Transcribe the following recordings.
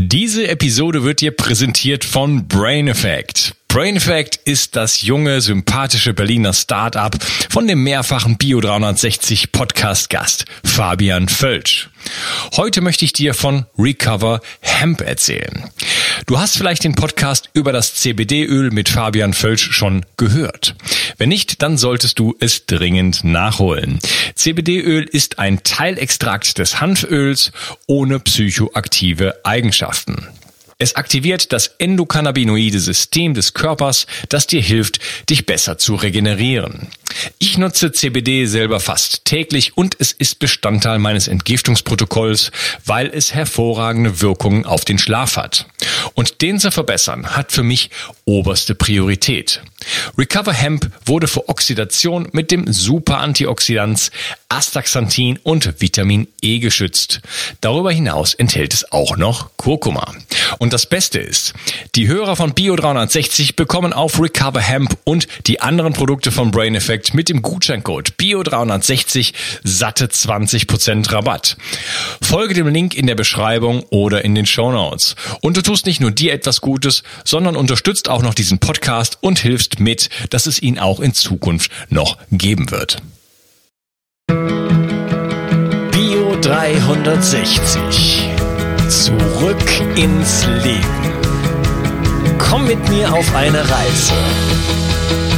Diese Episode wird dir präsentiert von Brain Effect. Brain Effect ist das junge, sympathische Berliner Start-up von dem mehrfachen Bio 360 Podcast Gast Fabian Völsch. Heute möchte ich dir von Recover Hemp erzählen. Du hast vielleicht den Podcast über das CBD-Öl mit Fabian Völsch schon gehört. Wenn nicht, dann solltest du es dringend nachholen. CBD-Öl ist ein Teilextrakt des Hanföls ohne psychoaktive Eigenschaften. Es aktiviert das endokannabinoide System des Körpers, das dir hilft, dich besser zu regenerieren. Ich nutze CBD selber fast täglich und es ist Bestandteil meines Entgiftungsprotokolls, weil es hervorragende Wirkungen auf den Schlaf hat. Und den zu verbessern hat für mich oberste Priorität. Recover Hemp wurde vor Oxidation mit dem Super Antioxidans Astaxanthin und Vitamin E geschützt. Darüber hinaus enthält es auch noch Kurkuma. Und das Beste ist, die Hörer von Bio 360 bekommen auf Recover Hemp und die anderen Produkte von Brain Effect mit dem Gutscheincode Bio 360 satte 20% Rabatt. Folge dem Link in der Beschreibung oder in den Show Notes. Und du tust nicht nur dir etwas Gutes, sondern unterstützt auch noch diesen Podcast und hilfst mit, dass es ihn auch in Zukunft noch geben wird. Bio 360 Zurück ins Leben. Komm mit mir auf eine Reise.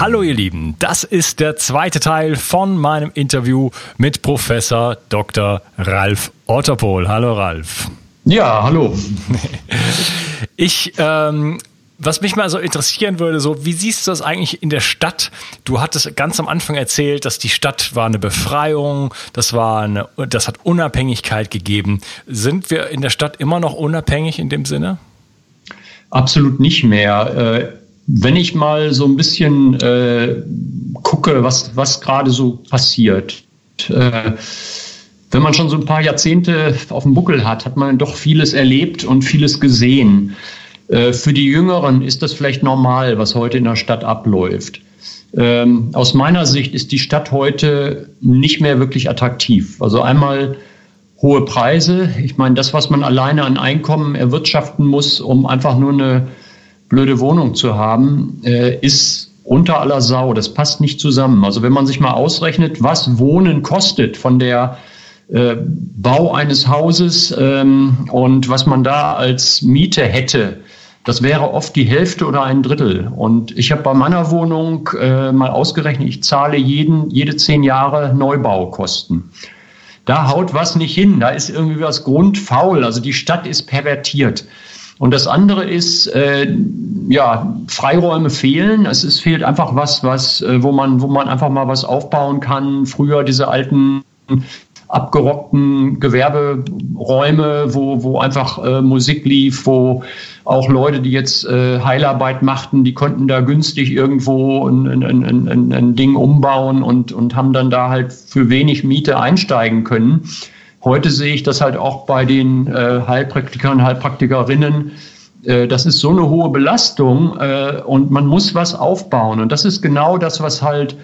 Hallo ihr Lieben, das ist der zweite Teil von meinem Interview mit Professor Dr. Ralf Otterpohl. Hallo Ralf. Ja, hallo. Ich, ähm, was mich mal so interessieren würde, so wie siehst du das eigentlich in der Stadt? Du hattest ganz am Anfang erzählt, dass die Stadt war eine Befreiung, das war eine, das hat Unabhängigkeit gegeben. Sind wir in der Stadt immer noch unabhängig in dem Sinne? Absolut nicht mehr. Wenn ich mal so ein bisschen äh, gucke, was, was gerade so passiert, äh, wenn man schon so ein paar Jahrzehnte auf dem Buckel hat, hat man doch vieles erlebt und vieles gesehen. Äh, für die Jüngeren ist das vielleicht normal, was heute in der Stadt abläuft. Ähm, aus meiner Sicht ist die Stadt heute nicht mehr wirklich attraktiv. Also einmal hohe Preise. Ich meine, das, was man alleine an Einkommen erwirtschaften muss, um einfach nur eine blöde Wohnung zu haben, äh, ist unter aller Sau. Das passt nicht zusammen. Also wenn man sich mal ausrechnet, was Wohnen kostet von der äh, Bau eines Hauses ähm, und was man da als Miete hätte, das wäre oft die Hälfte oder ein Drittel. Und ich habe bei meiner Wohnung äh, mal ausgerechnet, ich zahle jeden, jede zehn Jahre Neubaukosten. Da haut was nicht hin, da ist irgendwie was grundfaul. Also die Stadt ist pervertiert. Und das andere ist, äh, ja, Freiräume fehlen. Es ist, fehlt einfach was, was, äh, wo man, wo man einfach mal was aufbauen kann. Früher diese alten abgerockten Gewerberäume, wo, wo einfach äh, Musik lief, wo auch Leute, die jetzt äh, Heilarbeit machten, die konnten da günstig irgendwo ein, ein, ein, ein Ding umbauen und, und haben dann da halt für wenig Miete einsteigen können. Heute sehe ich das halt auch bei den äh, Heilpraktikern, Heilpraktikerinnen. Äh, das ist so eine hohe Belastung äh, und man muss was aufbauen. Und das ist genau das, was halt,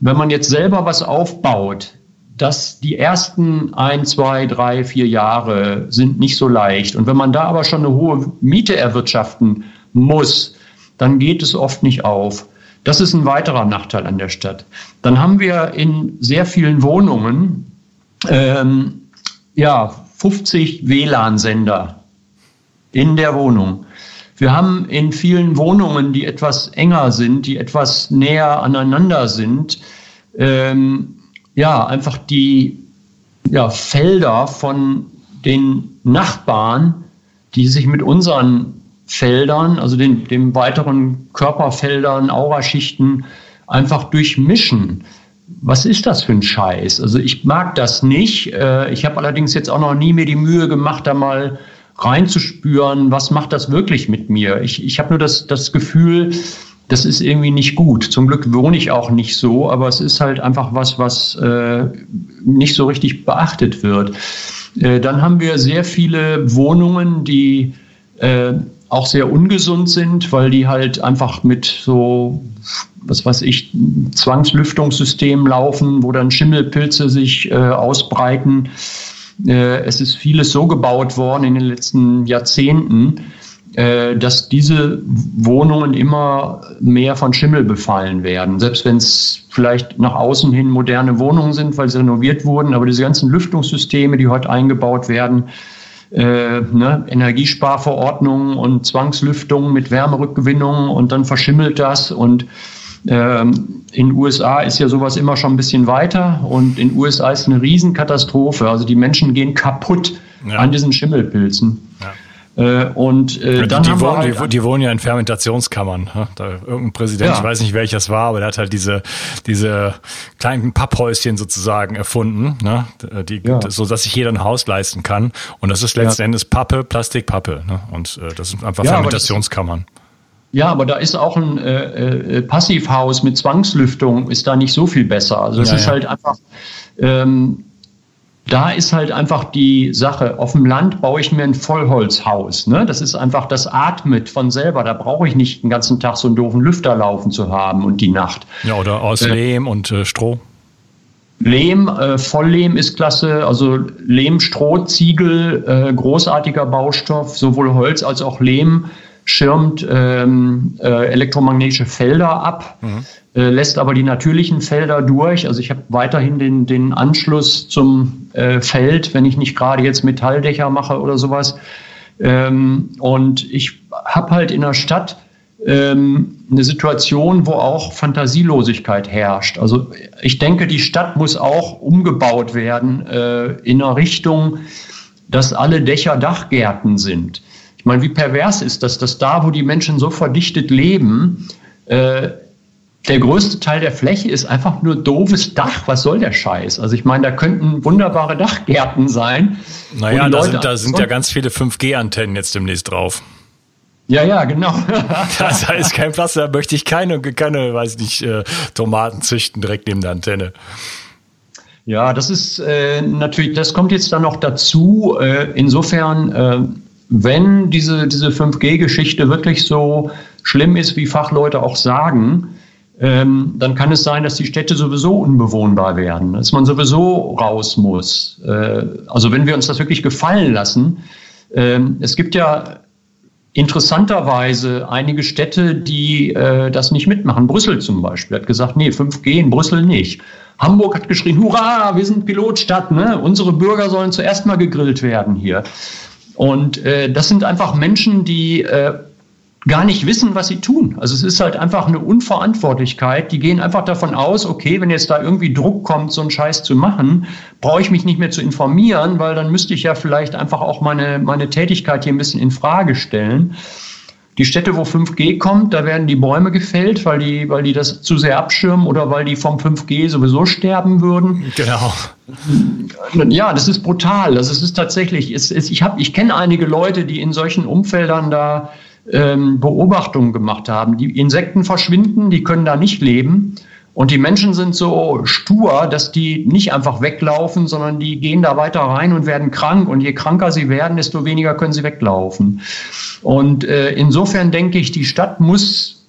wenn man jetzt selber was aufbaut, dass die ersten ein, zwei, drei, vier Jahre sind nicht so leicht. Und wenn man da aber schon eine hohe Miete erwirtschaften muss, dann geht es oft nicht auf. Das ist ein weiterer Nachteil an der Stadt. Dann haben wir in sehr vielen Wohnungen ähm, ja, 50 WLAN-Sender in der Wohnung. Wir haben in vielen Wohnungen, die etwas enger sind, die etwas näher aneinander sind, ähm, ja, einfach die ja, Felder von den Nachbarn, die sich mit unseren Feldern, also den, den weiteren Körperfeldern, Auraschichten einfach durchmischen was ist das für ein Scheiß? Also ich mag das nicht. Äh, ich habe allerdings jetzt auch noch nie mir die Mühe gemacht, da mal reinzuspüren, was macht das wirklich mit mir. Ich, ich habe nur das, das Gefühl, das ist irgendwie nicht gut. Zum Glück wohne ich auch nicht so, aber es ist halt einfach was, was äh, nicht so richtig beachtet wird. Äh, dann haben wir sehr viele Wohnungen, die äh, auch sehr ungesund sind, weil die halt einfach mit so, was weiß ich, Zwangslüftungssystemen laufen, wo dann Schimmelpilze sich äh, ausbreiten. Äh, es ist vieles so gebaut worden in den letzten Jahrzehnten, äh, dass diese Wohnungen immer mehr von Schimmel befallen werden. Selbst wenn es vielleicht nach außen hin moderne Wohnungen sind, weil sie renoviert wurden, aber diese ganzen Lüftungssysteme, die heute eingebaut werden, äh, ne, Energiesparverordnungen und Zwangslüftungen mit Wärmerückgewinnung und dann verschimmelt das und ähm, in den USA ist ja sowas immer schon ein bisschen weiter und in den USA ist eine Riesenkatastrophe. Also die Menschen gehen kaputt ja. an diesen Schimmelpilzen. Ja. Äh, und äh, dann die, haben wohnen, halt, die, die, wohnen ja in Fermentationskammern. Ne? Da, irgendein Präsident, ja. ich weiß nicht welches war, aber der hat halt diese, diese kleinen Papphäuschen sozusagen erfunden, ne? die, ja. so dass sich jeder ein Haus leisten kann. Und das ist letzten ja. Endes Pappe, Plastikpappe. Ne? Und äh, das sind einfach Fermentationskammern. Ja, aber da ist auch ein äh, äh, Passivhaus mit Zwangslüftung, ist da nicht so viel besser. Also es ist halt einfach, ähm, da ist halt einfach die Sache, auf dem Land baue ich mir ein Vollholzhaus. Ne? Das ist einfach, das atmet von selber. Da brauche ich nicht den ganzen Tag so einen doofen Lüfter laufen zu haben und die Nacht. Ja, oder aus äh, Lehm und äh, Stroh. Lehm, äh, Volllehm ist klasse, also Lehm, Stroh, Ziegel, äh, großartiger Baustoff, sowohl Holz als auch Lehm schirmt ähm, äh, elektromagnetische Felder ab. Mhm äh, lässt aber die natürlichen Felder durch. Also ich habe weiterhin den, den Anschluss zum äh, Feld, wenn ich nicht gerade jetzt Metalldächer mache oder sowas. Ähm, und ich habe halt in der Stadt ähm, eine Situation, wo auch Fantasielosigkeit herrscht. Also ich denke, die Stadt muss auch umgebaut werden äh, in einer Richtung, dass alle Dächer Dachgärten sind. Ich meine, wie pervers ist das, dass da, wo die Menschen so verdichtet leben, äh, der größte Teil der Fläche ist einfach nur doofes Dach. Was soll der Scheiß? Also ich meine, da könnten wunderbare Dachgärten sein. Naja, da sind, da sind ja ganz viele 5G-Antennen jetzt demnächst drauf. Ja, ja, genau. da ist kein Platz, da möchte ich keine, keine, weiß nicht, äh, Tomaten züchten direkt neben der Antenne. Ja, das ist äh, natürlich, das kommt jetzt dann noch dazu. Äh, insofern, äh, wenn diese, diese 5G-Geschichte wirklich so schlimm ist, wie Fachleute auch sagen, ähm, dann kann es sein, dass die Städte sowieso unbewohnbar werden, dass man sowieso raus muss. Äh, also wenn wir uns das wirklich gefallen lassen, ähm, es gibt ja interessanterweise einige Städte, die äh, das nicht mitmachen. Brüssel zum Beispiel hat gesagt, nee, 5G in Brüssel nicht. Hamburg hat geschrien, hurra, wir sind Pilotstadt, ne? unsere Bürger sollen zuerst mal gegrillt werden hier. Und äh, das sind einfach Menschen, die äh, gar nicht wissen, was sie tun. Also es ist halt einfach eine Unverantwortlichkeit. Die gehen einfach davon aus, okay, wenn jetzt da irgendwie Druck kommt, so einen Scheiß zu machen, brauche ich mich nicht mehr zu informieren, weil dann müsste ich ja vielleicht einfach auch meine, meine Tätigkeit hier ein bisschen in Frage stellen. Die Städte, wo 5G kommt, da werden die Bäume gefällt, weil die, weil die das zu sehr abschirmen oder weil die vom 5G sowieso sterben würden. Genau. Ja, das ist brutal. Also es ist tatsächlich, es, es, ich, hab, ich kenne einige Leute, die in solchen Umfeldern da ähm, Beobachtungen gemacht haben. Die Insekten verschwinden, die können da nicht leben. Und die Menschen sind so stur, dass die nicht einfach weglaufen, sondern die gehen da weiter rein und werden krank. Und je kranker sie werden, desto weniger können sie weglaufen. Und äh, insofern denke ich, die Stadt muss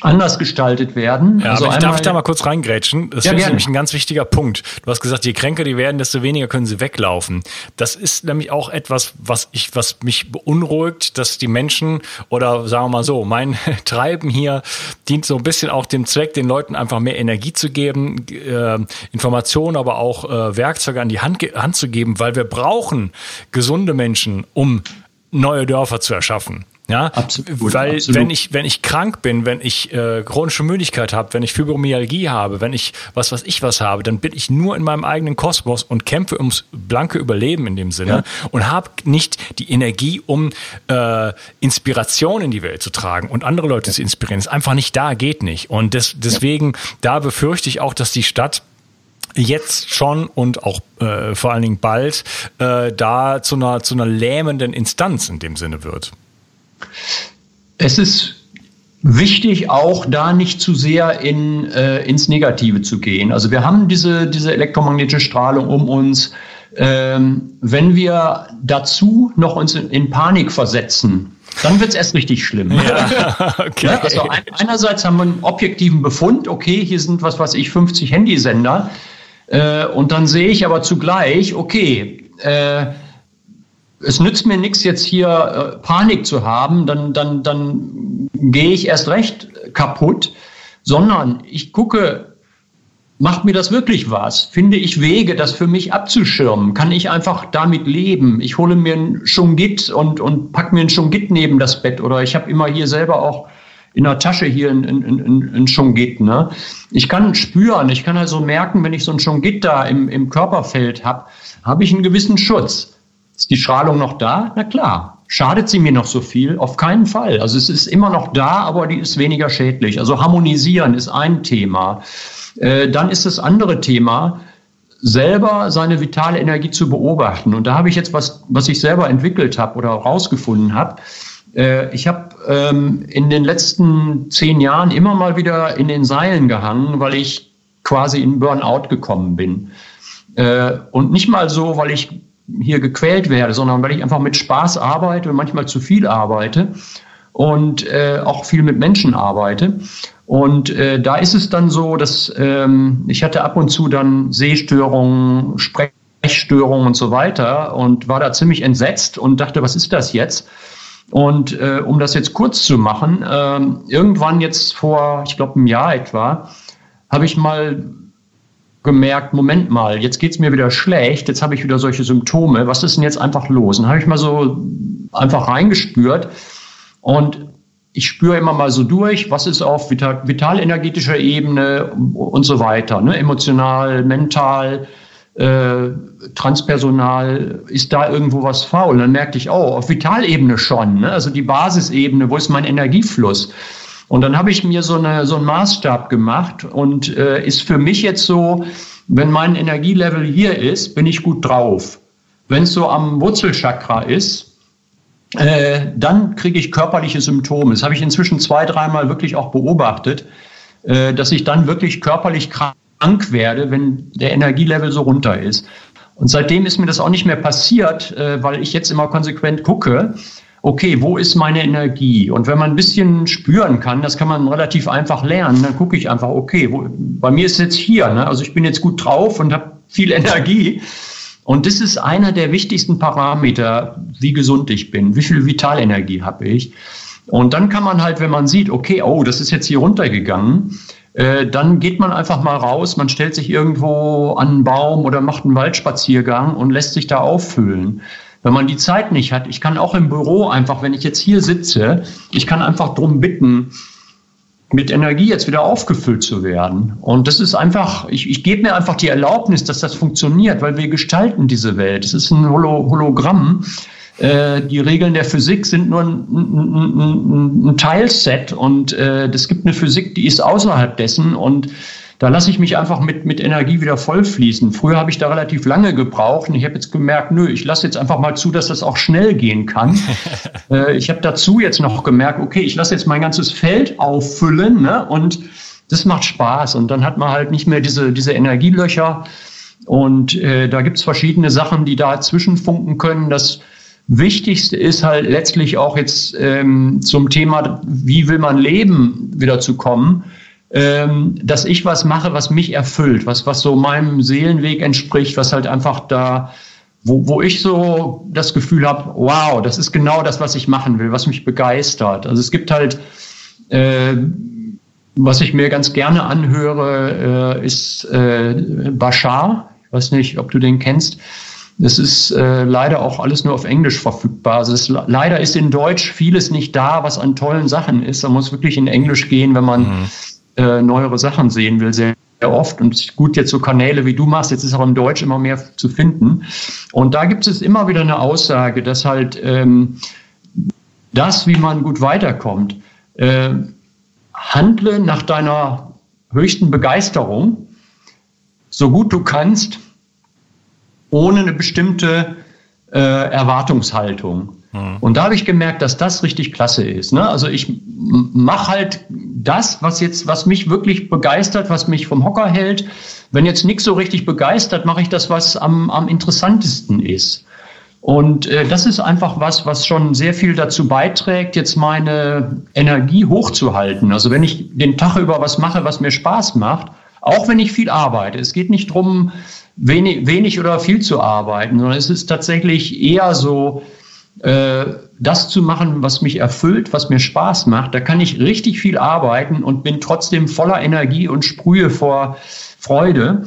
anders gestaltet werden. Ja, also aber ich darf ich da mal kurz reingrätschen? Das ja, ist nämlich ein ganz wichtiger Punkt. Du hast gesagt, je kränker die werden, desto weniger können sie weglaufen. Das ist nämlich auch etwas, was ich, was mich beunruhigt, dass die Menschen oder sagen wir mal so, mein Treiben hier dient so ein bisschen auch dem Zweck, den Leuten einfach mehr Energie zu geben, äh, Informationen, aber auch äh, Werkzeuge an die Hand, Hand zu geben, weil wir brauchen gesunde Menschen, um neue Dörfer zu erschaffen. Ja, absolut, weil absolut. wenn ich wenn ich krank bin, wenn ich äh, chronische Müdigkeit habe, wenn ich Fibromyalgie habe, wenn ich was was ich was habe, dann bin ich nur in meinem eigenen Kosmos und kämpfe ums blanke Überleben in dem Sinne ja. und habe nicht die Energie, um äh, Inspiration in die Welt zu tragen und andere Leute ja. zu inspirieren. Ist einfach nicht da, geht nicht. Und des, deswegen ja. da befürchte ich auch, dass die Stadt jetzt schon und auch äh, vor allen Dingen bald äh, da zu einer, zu einer lähmenden Instanz in dem Sinne wird. Es ist wichtig, auch da nicht zu sehr in, äh, ins Negative zu gehen. Also wir haben diese, diese elektromagnetische Strahlung um uns. Ähm, wenn wir dazu noch uns in, in Panik versetzen, dann wird es erst richtig schlimm. Ja, okay. also ein, einerseits haben wir einen objektiven Befund, okay, hier sind was weiß ich, 50 Handysender. Äh, und dann sehe ich aber zugleich, okay, äh, es nützt mir nichts, jetzt hier äh, Panik zu haben, dann, dann, dann gehe ich erst recht kaputt, sondern ich gucke, macht mir das wirklich was? Finde ich Wege, das für mich abzuschirmen? Kann ich einfach damit leben? Ich hole mir ein Schungit und, und pack mir ein Schungit neben das Bett oder ich habe immer hier selber auch in der Tasche hier ein, ein, ein, ein Schungit. Ne? Ich kann spüren, ich kann also merken, wenn ich so ein Schungit da im, im Körperfeld habe, habe ich einen gewissen Schutz. Ist die Strahlung noch da? Na klar. Schadet sie mir noch so viel? Auf keinen Fall. Also es ist immer noch da, aber die ist weniger schädlich. Also harmonisieren ist ein Thema. Äh, dann ist das andere Thema, selber seine vitale Energie zu beobachten. Und da habe ich jetzt was, was ich selber entwickelt habe oder herausgefunden habe. Äh, ich habe ähm, in den letzten zehn Jahren immer mal wieder in den Seilen gehangen, weil ich quasi in Burnout gekommen bin. Äh, und nicht mal so, weil ich hier gequält werde, sondern weil ich einfach mit Spaß arbeite und manchmal zu viel arbeite und äh, auch viel mit Menschen arbeite. Und äh, da ist es dann so, dass ähm, ich hatte ab und zu dann Sehstörungen, Sprechstörungen und so weiter und war da ziemlich entsetzt und dachte, was ist das jetzt? Und äh, um das jetzt kurz zu machen, äh, irgendwann jetzt vor, ich glaube, einem Jahr etwa, habe ich mal gemerkt, Moment mal, jetzt geht's mir wieder schlecht, jetzt habe ich wieder solche Symptome, was ist denn jetzt einfach los? Und habe ich mal so einfach reingespürt und ich spüre immer mal so durch, was ist auf vital, vitalenergetischer Ebene und so weiter, ne? emotional, mental, äh, transpersonal, ist da irgendwo was faul? Und dann merkte ich, oh, auf Vitalebene schon, ne? also die Basisebene, wo ist mein Energiefluss? Und dann habe ich mir so, eine, so einen Maßstab gemacht und äh, ist für mich jetzt so, wenn mein Energielevel hier ist, bin ich gut drauf. Wenn es so am Wurzelchakra ist, äh, dann kriege ich körperliche Symptome. Das habe ich inzwischen zwei, dreimal wirklich auch beobachtet, äh, dass ich dann wirklich körperlich krank werde, wenn der Energielevel so runter ist. Und seitdem ist mir das auch nicht mehr passiert, äh, weil ich jetzt immer konsequent gucke, okay, wo ist meine Energie? Und wenn man ein bisschen spüren kann, das kann man relativ einfach lernen, dann gucke ich einfach, okay, wo, bei mir ist jetzt hier, ne? also ich bin jetzt gut drauf und habe viel Energie. Und das ist einer der wichtigsten Parameter, wie gesund ich bin, wie viel Vitalenergie habe ich. Und dann kann man halt, wenn man sieht, okay, oh, das ist jetzt hier runtergegangen, äh, dann geht man einfach mal raus, man stellt sich irgendwo an einen Baum oder macht einen Waldspaziergang und lässt sich da auffüllen. Wenn man die Zeit nicht hat, ich kann auch im Büro einfach, wenn ich jetzt hier sitze, ich kann einfach drum bitten, mit Energie jetzt wieder aufgefüllt zu werden. Und das ist einfach, ich, ich gebe mir einfach die Erlaubnis, dass das funktioniert, weil wir gestalten diese Welt. Es ist ein Holo Hologramm. Äh, die Regeln der Physik sind nur ein, ein, ein, ein Teilset und äh, es gibt eine Physik, die ist außerhalb dessen und da lasse ich mich einfach mit, mit Energie wieder vollfließen. Früher habe ich da relativ lange gebraucht und ich habe jetzt gemerkt, nö, ich lasse jetzt einfach mal zu, dass das auch schnell gehen kann. äh, ich habe dazu jetzt noch gemerkt, okay, ich lasse jetzt mein ganzes Feld auffüllen ne? und das macht Spaß. Und dann hat man halt nicht mehr diese, diese Energielöcher. Und äh, da gibt's verschiedene Sachen, die da zwischenfunken können. Das Wichtigste ist halt letztlich auch jetzt ähm, zum Thema, wie will man leben, wieder zu kommen ähm, dass ich was mache, was mich erfüllt, was, was so meinem Seelenweg entspricht, was halt einfach da, wo, wo ich so das Gefühl habe, wow, das ist genau das, was ich machen will, was mich begeistert. Also es gibt halt, äh, was ich mir ganz gerne anhöre, äh, ist äh, Bashar. Ich weiß nicht, ob du den kennst. Das ist äh, leider auch alles nur auf Englisch verfügbar. Also es, leider ist in Deutsch vieles nicht da, was an tollen Sachen ist. Man muss wirklich in Englisch gehen, wenn man mhm äh, neuere Sachen sehen will, sehr, oft. Und gut, jetzt so Kanäle wie du machst, jetzt ist auch im Deutsch immer mehr zu finden. Und da gibt es immer wieder eine Aussage, dass halt ähm, das, wie man gut weiterkommt, äh, handle nach deiner höchsten Begeisterung, so gut du kannst, ohne eine bestimmte äh, Erwartungshaltung. Mhm. Und da habe ich gemerkt, dass das richtig klasse ist. Ne? Also ich mache halt das, was jetzt, was mich wirklich begeistert, was mich vom Hocker hält. Wenn jetzt nichts so richtig begeistert, mache ich das, was am, am interessantesten ist. Und äh, das ist einfach was, was schon sehr viel dazu beiträgt, jetzt meine Energie hochzuhalten. Also wenn ich den Tag über was mache, was mir Spaß macht, auch wenn ich viel arbeite. Es geht nicht drum, wenig, wenig oder viel zu arbeiten, sondern es ist tatsächlich eher so, äh, das zu machen, was mich erfüllt, was mir Spaß macht. Da kann ich richtig viel arbeiten und bin trotzdem voller Energie und sprühe vor Freude.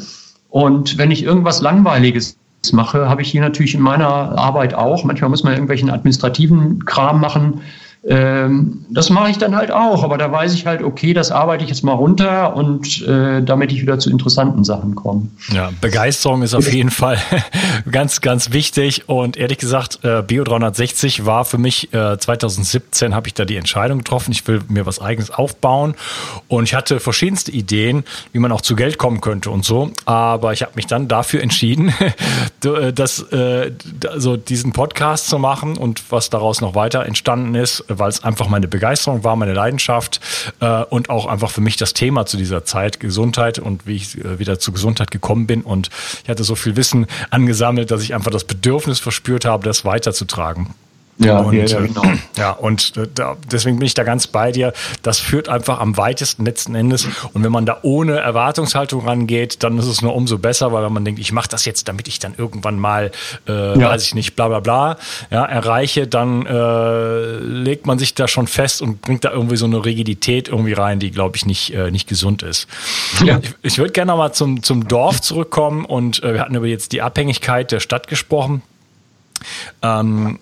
Und wenn ich irgendwas Langweiliges mache, habe ich hier natürlich in meiner Arbeit auch. Manchmal muss man irgendwelchen administrativen Kram machen. Ähm, das mache ich dann halt auch, aber da weiß ich halt, okay, das arbeite ich jetzt mal runter und äh, damit ich wieder zu interessanten Sachen komme. Ja, Begeisterung ist auf jeden Fall ganz, ganz wichtig und ehrlich gesagt, äh, Bio 360 war für mich, äh, 2017 habe ich da die Entscheidung getroffen, ich will mir was eigenes aufbauen und ich hatte verschiedenste Ideen, wie man auch zu Geld kommen könnte und so, aber ich habe mich dann dafür entschieden, äh, das, äh, also diesen Podcast zu machen und was daraus noch weiter entstanden ist, weil es einfach meine Begeisterung war, meine Leidenschaft äh, und auch einfach für mich das Thema zu dieser Zeit, Gesundheit und wie ich äh, wieder zu Gesundheit gekommen bin. Und ich hatte so viel Wissen angesammelt, dass ich einfach das Bedürfnis verspürt habe, das weiterzutragen. Ja, und, ja, äh, genau. Ja, und da, deswegen bin ich da ganz bei dir. Das führt einfach am weitesten letzten Endes. Und wenn man da ohne Erwartungshaltung rangeht, dann ist es nur umso besser, weil man denkt, ich mache das jetzt, damit ich dann irgendwann mal, äh, ja. weiß ich nicht, bla bla bla, ja, erreiche, dann äh, legt man sich da schon fest und bringt da irgendwie so eine Rigidität irgendwie rein, die, glaube ich, nicht, äh, nicht gesund ist. Ja. Ich, ich würde gerne nochmal zum, zum Dorf zurückkommen und äh, wir hatten über jetzt die Abhängigkeit der Stadt gesprochen. Ähm,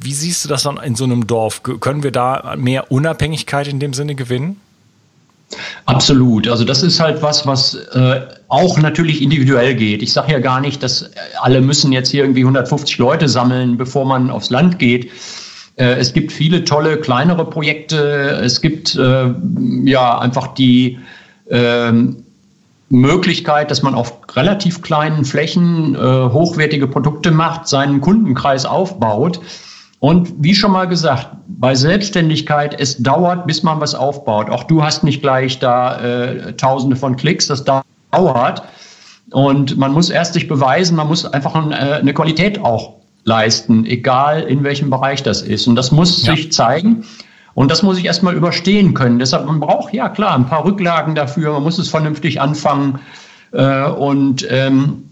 wie siehst du das dann in so einem Dorf? Können wir da mehr Unabhängigkeit in dem Sinne gewinnen? Absolut. Also das ist halt was, was äh, auch natürlich individuell geht. Ich sage ja gar nicht, dass alle müssen jetzt hier irgendwie 150 Leute sammeln, bevor man aufs Land geht. Äh, es gibt viele tolle kleinere Projekte. Es gibt äh, ja einfach die ähm, Möglichkeit, dass man auf relativ kleinen Flächen äh, hochwertige Produkte macht, seinen Kundenkreis aufbaut. Und wie schon mal gesagt, bei Selbstständigkeit, es dauert, bis man was aufbaut. Auch du hast nicht gleich da äh, Tausende von Klicks, das dauert. Und man muss erst sich beweisen, man muss einfach ein, äh, eine Qualität auch leisten, egal in welchem Bereich das ist. Und das muss ja. sich zeigen. Und das muss ich erstmal überstehen können. Deshalb, man braucht ja klar ein paar Rücklagen dafür, man muss es vernünftig anfangen. Äh, und ähm,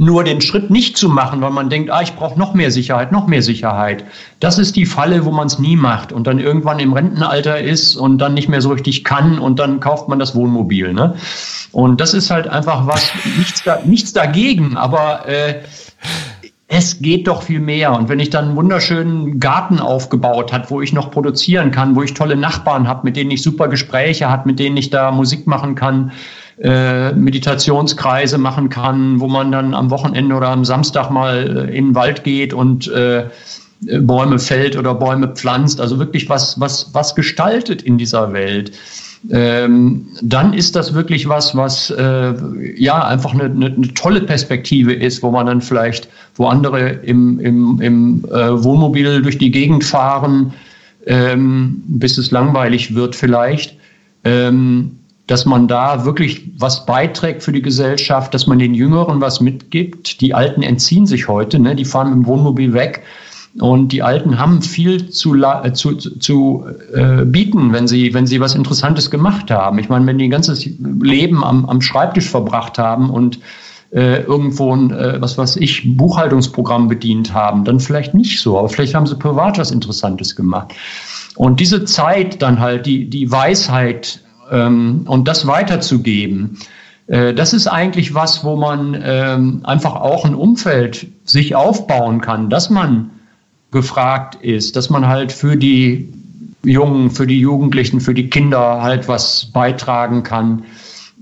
nur den Schritt nicht zu machen, weil man denkt, ah, ich brauche noch mehr Sicherheit, noch mehr Sicherheit. Das ist die Falle, wo man es nie macht und dann irgendwann im Rentenalter ist und dann nicht mehr so richtig kann und dann kauft man das Wohnmobil. Ne? Und das ist halt einfach was, nichts, da, nichts dagegen, aber äh, es geht doch viel mehr. Und wenn ich dann einen wunderschönen Garten aufgebaut hat, wo ich noch produzieren kann, wo ich tolle Nachbarn habe, mit denen ich super Gespräche habe, mit denen ich da Musik machen kann, äh, Meditationskreise machen kann, wo man dann am Wochenende oder am Samstag mal äh, in den Wald geht und äh, Bäume fällt oder Bäume pflanzt, also wirklich was, was, was gestaltet in dieser Welt ähm, dann ist das wirklich was, was äh, ja einfach eine, eine, eine, tolle Perspektive ist, wo man dann vielleicht, wo andere im, im, im äh, Wohnmobil durch die Gegend fahren, ähm, bis es langweilig wird vielleicht. Ähm, dass man da wirklich was beiträgt für die Gesellschaft, dass man den Jüngeren was mitgibt. Die Alten entziehen sich heute, ne? die fahren dem Wohnmobil weg. Und die Alten haben viel zu, äh, zu, zu äh, bieten, wenn sie, wenn sie was Interessantes gemacht haben. Ich meine, wenn die ein ganzes Leben am, am Schreibtisch verbracht haben und äh, irgendwo ein, äh, was weiß ich, Buchhaltungsprogramm bedient haben, dann vielleicht nicht so, aber vielleicht haben sie privat was Interessantes gemacht. Und diese Zeit dann halt, die, die Weisheit ähm, und das weiterzugeben, äh, das ist eigentlich was, wo man ähm, einfach auch ein Umfeld sich aufbauen kann, dass man gefragt ist, dass man halt für die Jungen, für die Jugendlichen, für die Kinder halt was beitragen kann.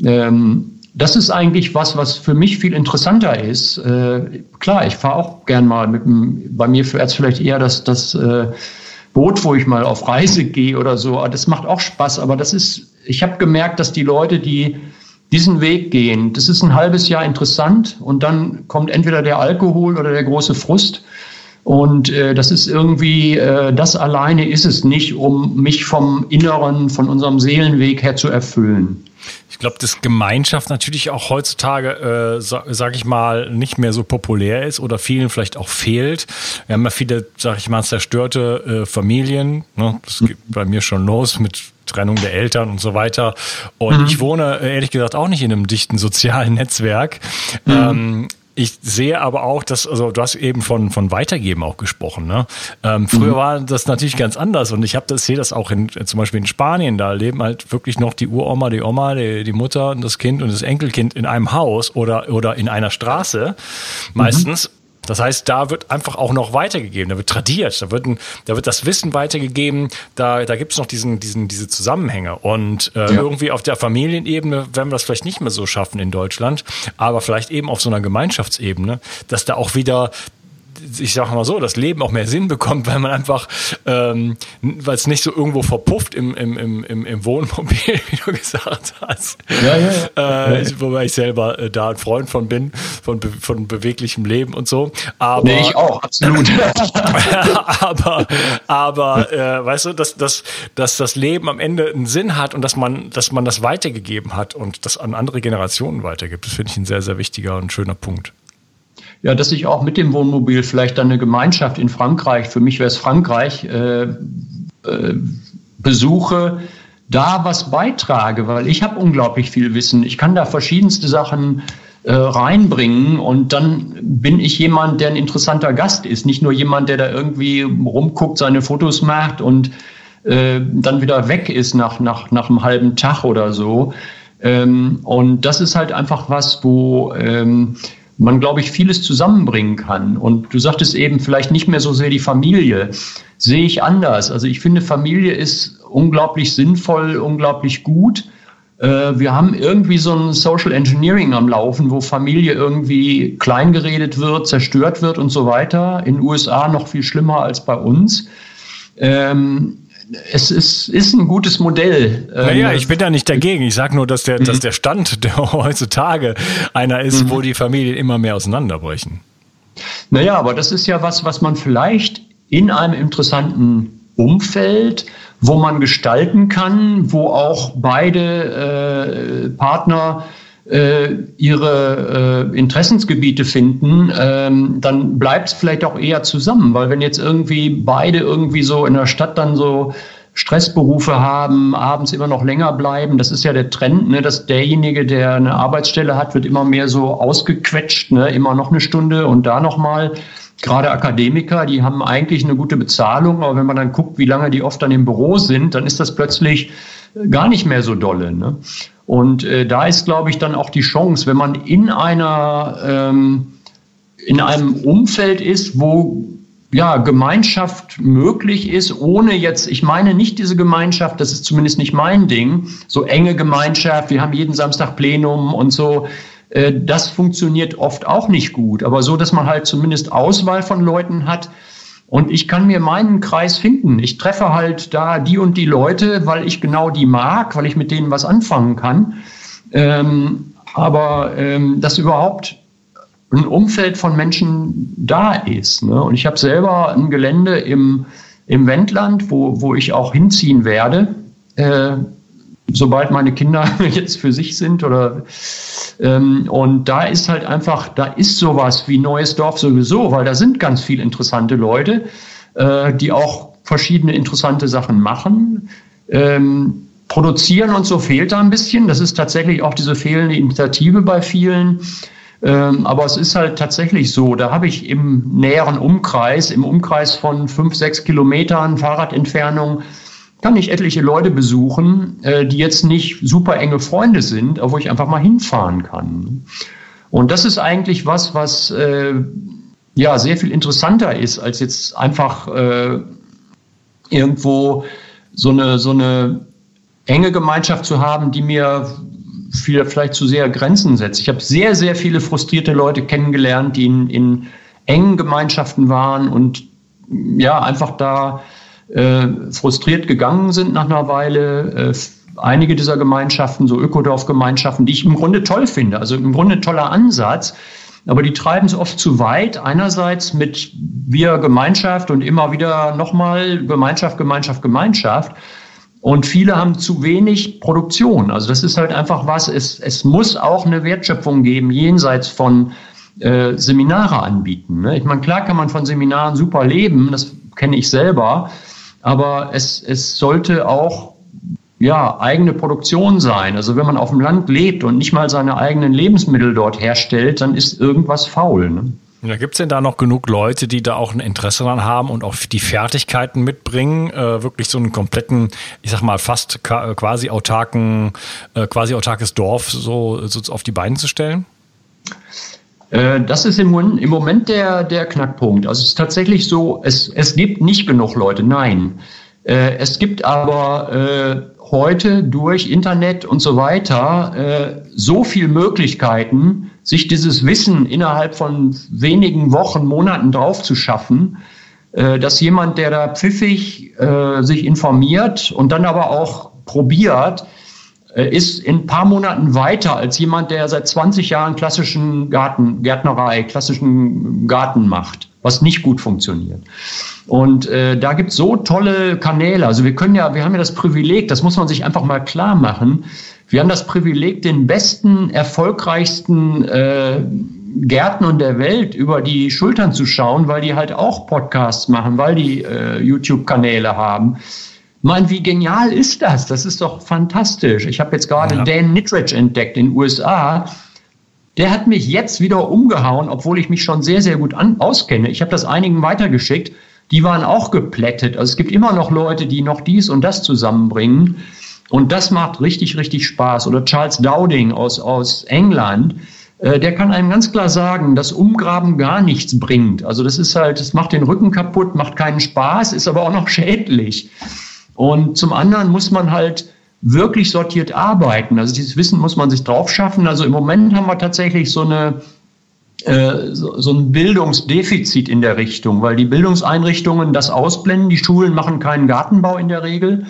Ähm, das ist eigentlich was, was für mich viel interessanter ist. Äh, klar, ich fahre auch gern mal mit dem, bei mir fährt es vielleicht eher das, das äh, Boot, wo ich mal auf Reise gehe oder so. Das macht auch Spaß, aber das ist, ich habe gemerkt, dass die Leute, die diesen Weg gehen, das ist ein halbes Jahr interessant und dann kommt entweder der Alkohol oder der große Frust Und äh, das ist irgendwie, äh, das alleine ist es nicht, um mich vom Inneren, von unserem Seelenweg her zu erfüllen. Ich glaube, dass Gemeinschaft natürlich auch heutzutage, äh, sag, sag, ich mal, nicht mehr so populär ist oder vielen vielleicht auch fehlt. Wir haben ja viele, sag ich mal, zerstörte äh, Familien. Ne? Das geht bei mir schon los mit Trennung der Eltern und so weiter. Und mhm. ich wohne ehrlich gesagt auch nicht in einem dichten sozialen Netzwerk. Mhm. Ähm, ich sehe aber auch, dass, also du hast eben von, von Weitergeben auch gesprochen. Ne? Ähm, früher mhm. war das natürlich ganz anders und ich habe das, sehe das auch in, zum Beispiel in Spanien, da leben halt wirklich noch die Uroma, die Oma, die, die Mutter und das Kind und das Enkelkind in einem Haus oder, oder in einer Straße meistens. Mhm. Das heißt, da wird einfach auch noch weitergegeben, da wird tradiert, da wird, ein, da wird das Wissen weitergegeben, da, da gibt es noch diesen, diesen, diese Zusammenhänge. Und äh, ja. irgendwie auf der Familienebene werden wir das vielleicht nicht mehr so schaffen in Deutschland, aber vielleicht eben auf so einer Gemeinschaftsebene, dass da auch wieder ich sage mal so, das Leben auch mehr Sinn bekommt, weil man einfach, ähm, weil es nicht so irgendwo verpufft im, im, im, im Wohnmobil, wie du gesagt hast. Ja, ja, ja. Äh, wobei ich selber äh, da ein Freund von bin, von, von beweglichem Leben und so. Aber, nee, ich auch, absolut. aber, aber äh, weißt du, dass, dass, dass das Leben am Ende einen Sinn hat und dass man, dass man das weitergegeben hat und das an andere Generationen weitergibt, das finde ich ein sehr, sehr wichtiger und schöner Punkt ja, dass ich auch mit dem Wohnmobil vielleicht dann eine Gemeinschaft in Frankreich, für mich wäre es Frankreich, äh, äh, besuche, da was beitrage, weil ich habe unglaublich viel Wissen. Ich kann da verschiedenste Sachen äh, reinbringen und dann bin ich jemand, der ein interessanter Gast ist, nicht nur jemand, der da irgendwie rumguckt, seine Fotos macht und äh, dann wieder weg ist nach, nach, nach einem halben Tag oder so. Ähm, und das ist halt einfach was, wo ähm, man, glaube ich, vieles zusammenbringen kann. Und du sagtest eben vielleicht nicht mehr so sehr die Familie. Sehe ich anders. Also ich finde, Familie ist unglaublich sinnvoll, unglaublich gut. Äh, wir haben irgendwie so ein Social Engineering am Laufen, wo Familie irgendwie kleingeredet wird, zerstört wird und so weiter. In den USA noch viel schlimmer als bei uns. Ähm, es ist, ist ein gutes Modell. Naja, ähm, ich bin da nicht dagegen. Ich sage nur, dass der, mhm. dass der Stand der heutzutage einer ist, mhm. wo die Familien immer mehr auseinanderbrechen. Naja, aber das ist ja was, was man vielleicht in einem interessanten Umfeld, wo man gestalten kann, wo auch beide äh, Partner äh, ihre äh, Interessensgebiete finden, ähm, dann bleibt es vielleicht auch eher zusammen, weil wenn jetzt irgendwie beide irgendwie so in der Stadt dann so Stressberufe haben, abends immer noch länger bleiben. Das ist ja der Trend, ne, dass derjenige, der eine Arbeitsstelle hat, wird immer mehr so ausgequetscht, ne, immer noch eine Stunde und da nochmal. Gerade Akademiker, die haben eigentlich eine gute Bezahlung, aber wenn man dann guckt, wie lange die oft dann im Büro sind, dann ist das plötzlich gar nicht mehr so dolle. Ne? Und äh, da ist, glaube ich, dann auch die Chance, wenn man in einer ähm, in einem Umfeld ist, wo ja, Gemeinschaft möglich ist, ohne jetzt, ich meine nicht diese Gemeinschaft, das ist zumindest nicht mein Ding, so enge Gemeinschaft, wir haben jeden Samstag Plenum und so, äh, das funktioniert oft auch nicht gut, aber so, dass man halt zumindest Auswahl von Leuten hat, und ich kann mir meinen Kreis finden. Ich treffe halt da die und die Leute, weil ich genau die mag, weil ich mit denen was anfangen kann. Ähm, aber ähm, dass überhaupt ein Umfeld von Menschen da ist. Ne? Und ich habe selber ein Gelände im, im Wendland, wo, wo ich auch hinziehen werde. Äh, sobald meine Kinder jetzt für sich sind oder ähm, und da ist halt einfach, da ist sowas wie Neues Dorf sowieso, weil da sind ganz viele interessante Leute, äh, die auch verschiedene interessante Sachen machen. Ähm, produzieren und so fehlt da ein bisschen. Das ist tatsächlich auch diese fehlende Initiative bei vielen. Ähm, aber es ist halt tatsächlich so, da habe ich im näheren Umkreis, im Umkreis von fünf, sechs Kilometern Fahrradentfernung, kann ich etliche Leute besuchen, äh, die jetzt nicht super enge Freunde sind, aber wo ich einfach mal hinfahren kann. Und das ist eigentlich was, was äh, ja sehr viel interessanter ist, als jetzt einfach äh, irgendwo so eine, so eine enge Gemeinschaft zu haben, die mir viel, vielleicht zu sehr Grenzen setzt. Ich habe sehr, sehr viele frustrierte Leute kennengelernt, die in, in engen Gemeinschaften waren und ja, einfach da äh, frustriert gegangen sind nach einer Weile. Äh, einige dieser Gemeinschaften, so Ökodorfgemeinschaften, die ich im Grunde toll finde, also im Grunde toller Ansatz, aber die treiben es oft zu weit. Einerseits mit wir Gemeinschaft und immer wieder nochmal Gemeinschaft, Gemeinschaft, Gemeinschaft. Und viele haben zu wenig Produktion. Also das ist halt einfach was, es, es muss auch eine Wertschöpfung geben, jenseits von äh, Seminare anbieten. Ne? Ich meine, klar kann man von Seminaren super leben, das kenne ich selber, aber es, es sollte auch ja, eigene Produktion sein. Also wenn man auf dem Land lebt und nicht mal seine eigenen Lebensmittel dort herstellt, dann ist irgendwas faul. Ne? Ja, Gibt es denn da noch genug Leute, die da auch ein Interesse dran haben und auch die Fertigkeiten mitbringen, äh, wirklich so einen kompletten, ich sag mal, fast quasi autarken, äh, quasi autarkes Dorf so, so auf die Beine zu stellen? Äh, das ist im Moment, der, der Knackpunkt. Also es ist tatsächlich so, es, es gibt nicht genug Leute, nein. Äh, es gibt aber äh, heute durch Internet und so weiter so viel Möglichkeiten, sich dieses Wissen innerhalb von wenigen Wochen, Monaten drauf zu schaffen, dass jemand, der da pfiffig sich informiert und dann aber auch probiert, ist in ein paar Monaten weiter als jemand, der seit 20 Jahren klassischen Garten, Gärtnerei, klassischen Garten macht, was nicht gut funktioniert. Und äh, da gibt es so tolle Kanäle. Also wir können ja, wir haben ja das Privileg, das muss man sich einfach mal klar machen. Wir haben das Privileg, den besten, erfolgreichsten äh, Gärtnern der Welt über die Schultern zu schauen, weil die halt auch Podcasts machen, weil die äh, YouTube-Kanäle haben. Mann, wie genial ist das? Das ist doch fantastisch. Ich habe jetzt gerade ja. Dan Nitrich entdeckt in den USA. Der hat mich jetzt wieder umgehauen, obwohl ich mich schon sehr, sehr gut an, auskenne. Ich habe das einigen weitergeschickt die waren auch geplättet. Also es gibt immer noch Leute, die noch dies und das zusammenbringen. Und das macht richtig, richtig Spaß. Oder Charles Dowding aus, aus England, äh, der kann einem ganz klar sagen, dass Umgraben gar nichts bringt. Also das ist halt, das macht den Rücken kaputt, macht keinen Spaß, ist aber auch noch schädlich. Und zum anderen muss man halt wirklich sortiert arbeiten. Also dieses Wissen muss man sich drauf schaffen. Also im Moment haben wir tatsächlich so eine äh, so, ein Bildungsdefizit in der Richtung, weil die Bildungseinrichtungen das ausblenden. Die Schulen machen keinen Gartenbau in der Regel.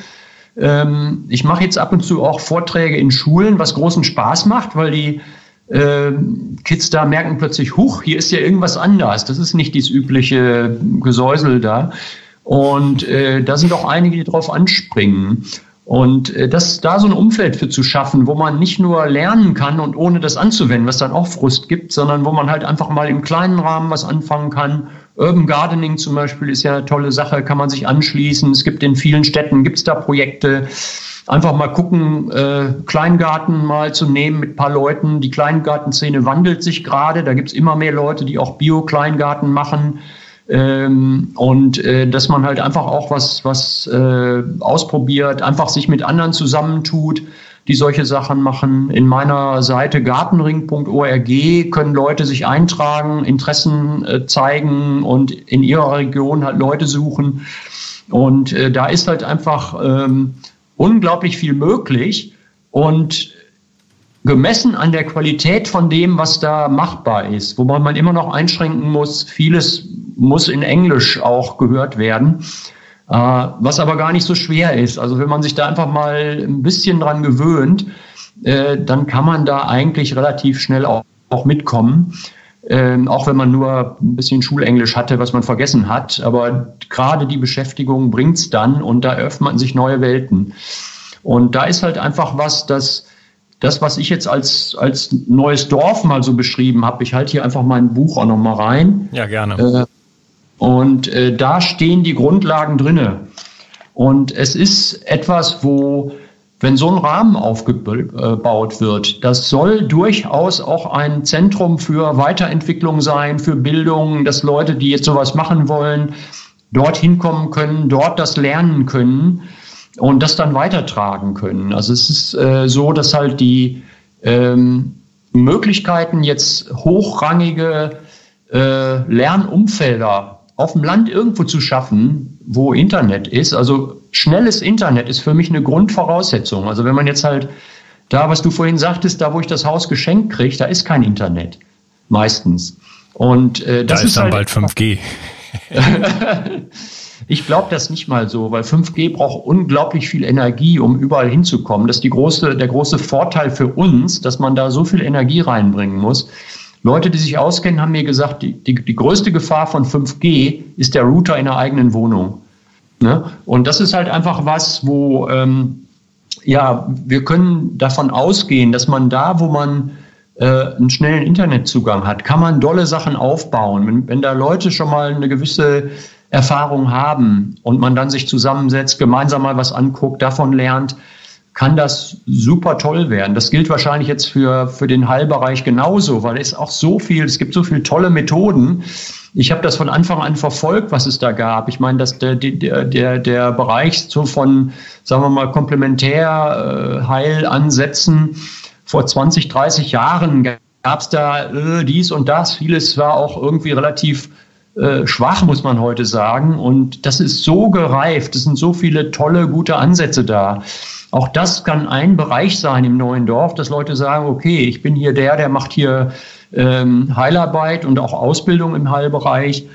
Ähm, ich mache jetzt ab und zu auch Vorträge in Schulen, was großen Spaß macht, weil die äh, Kids da merken plötzlich, huch, hier ist ja irgendwas anders. Das ist nicht dieses übliche Gesäusel da. Und äh, da sind auch einige, die drauf anspringen. Und äh, das da so ein Umfeld für zu schaffen, wo man nicht nur lernen kann und ohne das anzuwenden, was dann auch Frust gibt, sondern wo man halt einfach mal im kleinen Rahmen was anfangen kann. Urban Gardening zum Beispiel ist ja eine tolle Sache, kann man sich anschließen. Es gibt in vielen Städten, gibt es da Projekte. Einfach mal gucken, äh, Kleingarten mal zu nehmen mit paar Leuten. Die Kleingartenszene wandelt sich gerade. Da gibt es immer mehr Leute, die auch Bio-Kleingarten machen. Ähm, und äh, dass man halt einfach auch was, was äh, ausprobiert, einfach sich mit anderen zusammentut, die solche Sachen machen. In meiner Seite gartenring.org können Leute sich eintragen, Interessen äh, zeigen und in ihrer Region halt Leute suchen. Und äh, da ist halt einfach ähm, unglaublich viel möglich. Und gemessen an der Qualität von dem, was da machbar ist, wobei man immer noch einschränken muss, vieles muss in Englisch auch gehört werden, äh, was aber gar nicht so schwer ist. Also wenn man sich da einfach mal ein bisschen dran gewöhnt, äh, dann kann man da eigentlich relativ schnell auch, auch mitkommen. Ähm, auch wenn man nur ein bisschen Schulenglisch hatte, was man vergessen hat. Aber gerade die Beschäftigung bringt's dann und da öffnen sich neue Welten. Und da ist halt einfach was, das das, was ich jetzt als, als neues Dorf mal so beschrieben habe, ich halte hier einfach mein Buch auch nochmal rein. Ja, gerne. Äh, und äh, da stehen die Grundlagen drinne. Und es ist etwas, wo, wenn so ein Rahmen aufgebaut wird, das soll durchaus auch ein Zentrum für Weiterentwicklung sein, für Bildung, dass Leute, die jetzt sowas machen wollen, dort hinkommen können, dort das lernen können und das dann weitertragen können. Also es ist äh, so, dass halt die ähm, Möglichkeiten, jetzt hochrangige äh, Lernumfelder auf dem Land irgendwo zu schaffen, wo Internet ist. Also schnelles Internet ist für mich eine Grundvoraussetzung. Also wenn man jetzt halt da, was du vorhin sagtest, da wo ich das Haus geschenkt kriege, da ist kein Internet. Meistens. Und äh, das da ist, ist dann halt bald 5G. Ich glaube das nicht mal so, weil 5G braucht unglaublich viel Energie, um überall hinzukommen. Das ist die große, der große Vorteil für uns, dass man da so viel Energie reinbringen muss. Leute, die sich auskennen, haben mir gesagt, die, die, die größte Gefahr von 5G ist der Router in der eigenen Wohnung. Ne? Und das ist halt einfach was, wo ähm, ja, wir können davon ausgehen, dass man da, wo man äh, einen schnellen Internetzugang hat, kann man dolle Sachen aufbauen. Wenn, wenn da Leute schon mal eine gewisse Erfahrung haben und man dann sich zusammensetzt, gemeinsam mal was anguckt, davon lernt, kann das super toll werden. Das gilt wahrscheinlich jetzt für, für den Heilbereich genauso, weil es auch so viel, es gibt so viele tolle Methoden. Ich habe das von Anfang an verfolgt, was es da gab. Ich meine, dass der, der, der, der Bereich so von, sagen wir mal, Komplementärheilansätzen äh, vor 20, 30 Jahren gab es da äh, dies und das. Vieles war auch irgendwie relativ äh, schwach, muss man heute sagen. Und das ist so gereift. Es sind so viele tolle, gute Ansätze da. Auch das kann ein Bereich sein im neuen Dorf, dass Leute sagen, okay, ich bin hier der, der macht hier ähm, Heilarbeit und auch Ausbildung im Heilbereich.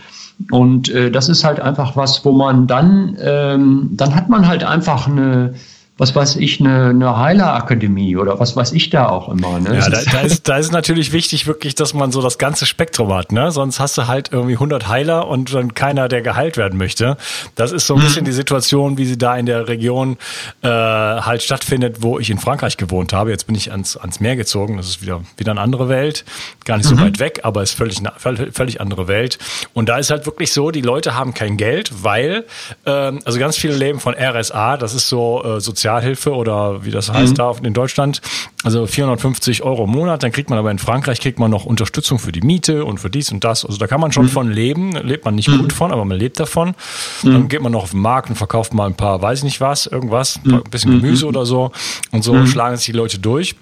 Und äh, das ist halt einfach was, wo man dann, ähm, dann hat man halt einfach eine, was weiß ich, eine, eine Heilerakademie oder was weiß ich da auch immer. Ne? Ja, da, da, ist, da ist natürlich wichtig wirklich, dass man so das ganze Spektrum hat. Ne? Sonst hast du halt irgendwie 100 Heiler und dann keiner, der geheilt werden möchte. Das ist so ein mhm. bisschen die Situation, wie sie da in der Region äh, halt stattfindet, wo ich in Frankreich gewohnt habe. Jetzt bin ich ans, ans Meer gezogen. Das ist wieder, wieder eine andere Welt. Gar nicht so mhm. weit weg, aber ist völlig, völlig andere Welt. Und da ist halt wirklich so, die Leute haben kein Geld, weil, ähm, also ganz viele leben von RSA, das ist so äh, sozial Sozialhilfe oder wie das heißt mhm. da in Deutschland. Also 450 Euro im Monat. Dann kriegt man aber in Frankreich kriegt man noch Unterstützung für die Miete und für dies und das. Also da kann man schon mhm. von leben. Lebt man nicht mhm. gut von, aber man lebt davon. Dann mhm. geht man noch auf den Markt und verkauft mal ein paar, weiß ich nicht was, irgendwas, ein mhm. bisschen Gemüse mhm. oder so. Und so schlagen sich die Leute durch.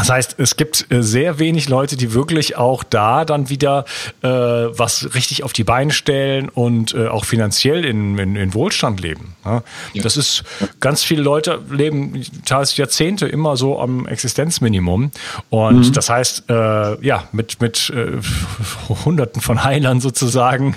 Das heißt, es gibt äh, sehr wenig Leute, die wirklich auch da dann wieder äh, was richtig auf die Beine stellen und äh, auch finanziell in, in, in Wohlstand leben. Ja? Ja. Das ist, ganz viele Leute leben teils Jahrzehnte immer so am Existenzminimum. Und mhm. das heißt, äh, ja, mit, mit äh, Hunderten von Heilern sozusagen,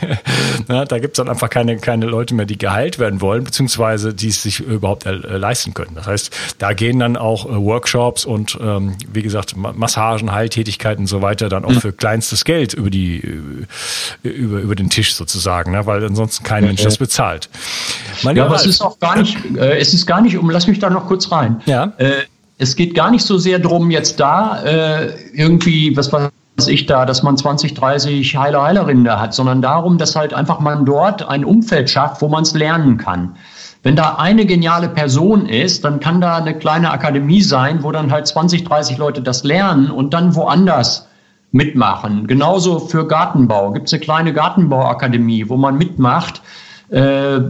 ja, da gibt es dann einfach keine, keine Leute mehr, die geheilt werden wollen, beziehungsweise die es sich überhaupt äh, leisten können. Das heißt, da gehen dann auch äh, Workshops und ähm, wie gesagt, Massagen, Heiltätigkeiten und so weiter dann auch mhm. für kleinstes Geld über die, äh, über, über den Tisch sozusagen, ne? weil ansonsten kein Mensch das bezahlt. Mein ja, aber es ist auch gar nicht, äh, es ist gar nicht, um, lass mich da noch kurz rein. Ja. Äh, es geht gar nicht so sehr darum, jetzt da äh, irgendwie, was weiß ich da, dass man 20, 30 Heiler, Heilerinnen da hat, sondern darum, dass halt einfach man dort ein Umfeld schafft, wo man es lernen kann. Wenn da eine geniale Person ist, dann kann da eine kleine Akademie sein, wo dann halt 20, 30 Leute das lernen und dann woanders mitmachen. Genauso für Gartenbau gibt es eine kleine Gartenbauakademie, wo man mitmacht. Äh,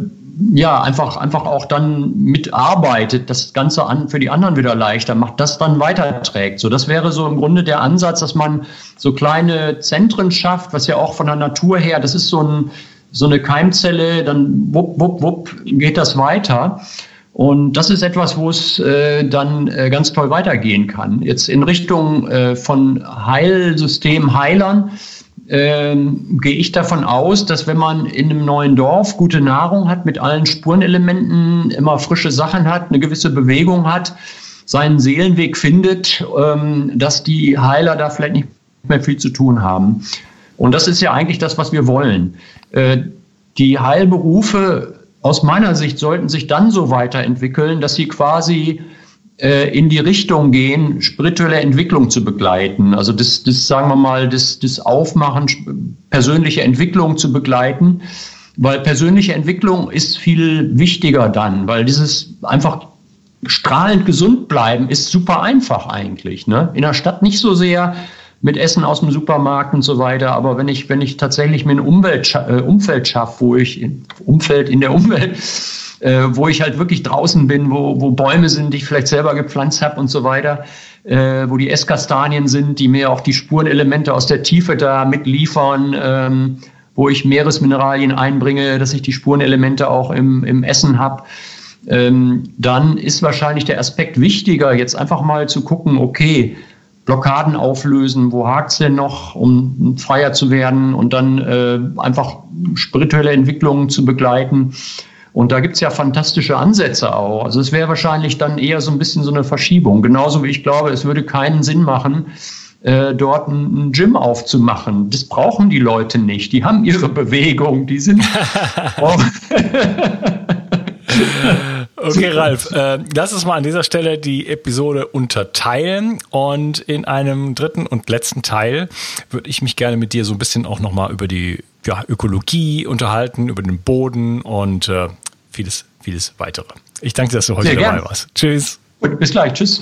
ja, einfach, einfach auch dann mitarbeitet, das Ganze an, für die anderen wieder leichter macht, das dann weiterträgt. So, das wäre so im Grunde der Ansatz, dass man so kleine Zentren schafft, was ja auch von der Natur her, das ist so ein, so eine Keimzelle, dann wupp, wupp, wupp, geht das weiter. Und das ist etwas, wo es äh, dann äh, ganz toll weitergehen kann. Jetzt in Richtung äh, von Heilsystem, Heilern, äh, gehe ich davon aus, dass wenn man in einem neuen Dorf gute Nahrung hat, mit allen Spurenelementen, immer frische Sachen hat, eine gewisse Bewegung hat, seinen Seelenweg findet, ähm, dass die Heiler da vielleicht nicht mehr viel zu tun haben. Und das ist ja eigentlich das, was wir wollen. Äh, die Heilberufe aus meiner Sicht sollten sich dann so weiterentwickeln, dass sie quasi äh, in die Richtung gehen, spirituelle Entwicklung zu begleiten. Also das, das sagen wir mal, das, das Aufmachen, persönliche Entwicklung zu begleiten. Weil persönliche Entwicklung ist viel wichtiger dann, weil dieses einfach strahlend gesund bleiben ist super einfach eigentlich. Ne? In der Stadt nicht so sehr mit Essen aus dem Supermarkt und so weiter. Aber wenn ich, wenn ich tatsächlich mir ein Umwelt, äh, Umfeld schaffe, wo ich, in, Umfeld in der Umwelt, äh, wo ich halt wirklich draußen bin, wo, wo Bäume sind, die ich vielleicht selber gepflanzt habe und so weiter, äh, wo die Esskastanien sind, die mir auch die Spurenelemente aus der Tiefe da mitliefern, ähm, wo ich Meeresmineralien einbringe, dass ich die Spurenelemente auch im, im Essen habe. Ähm, dann ist wahrscheinlich der Aspekt wichtiger, jetzt einfach mal zu gucken, okay, Blockaden auflösen, wo hakt's denn noch, um freier zu werden und dann äh, einfach spirituelle Entwicklungen zu begleiten. Und da gibt's ja fantastische Ansätze auch. Also es wäre wahrscheinlich dann eher so ein bisschen so eine Verschiebung. Genauso wie ich glaube, es würde keinen Sinn machen, äh, dort ein, ein Gym aufzumachen. Das brauchen die Leute nicht. Die haben ihre Bewegung, die sind. Okay, Ralf, äh, lass uns mal an dieser Stelle die Episode unterteilen und in einem dritten und letzten Teil würde ich mich gerne mit dir so ein bisschen auch nochmal über die ja, Ökologie unterhalten, über den Boden und äh, vieles, vieles weitere. Ich danke dir, dass du heute dabei warst. Tschüss. Gut, bis gleich. Tschüss.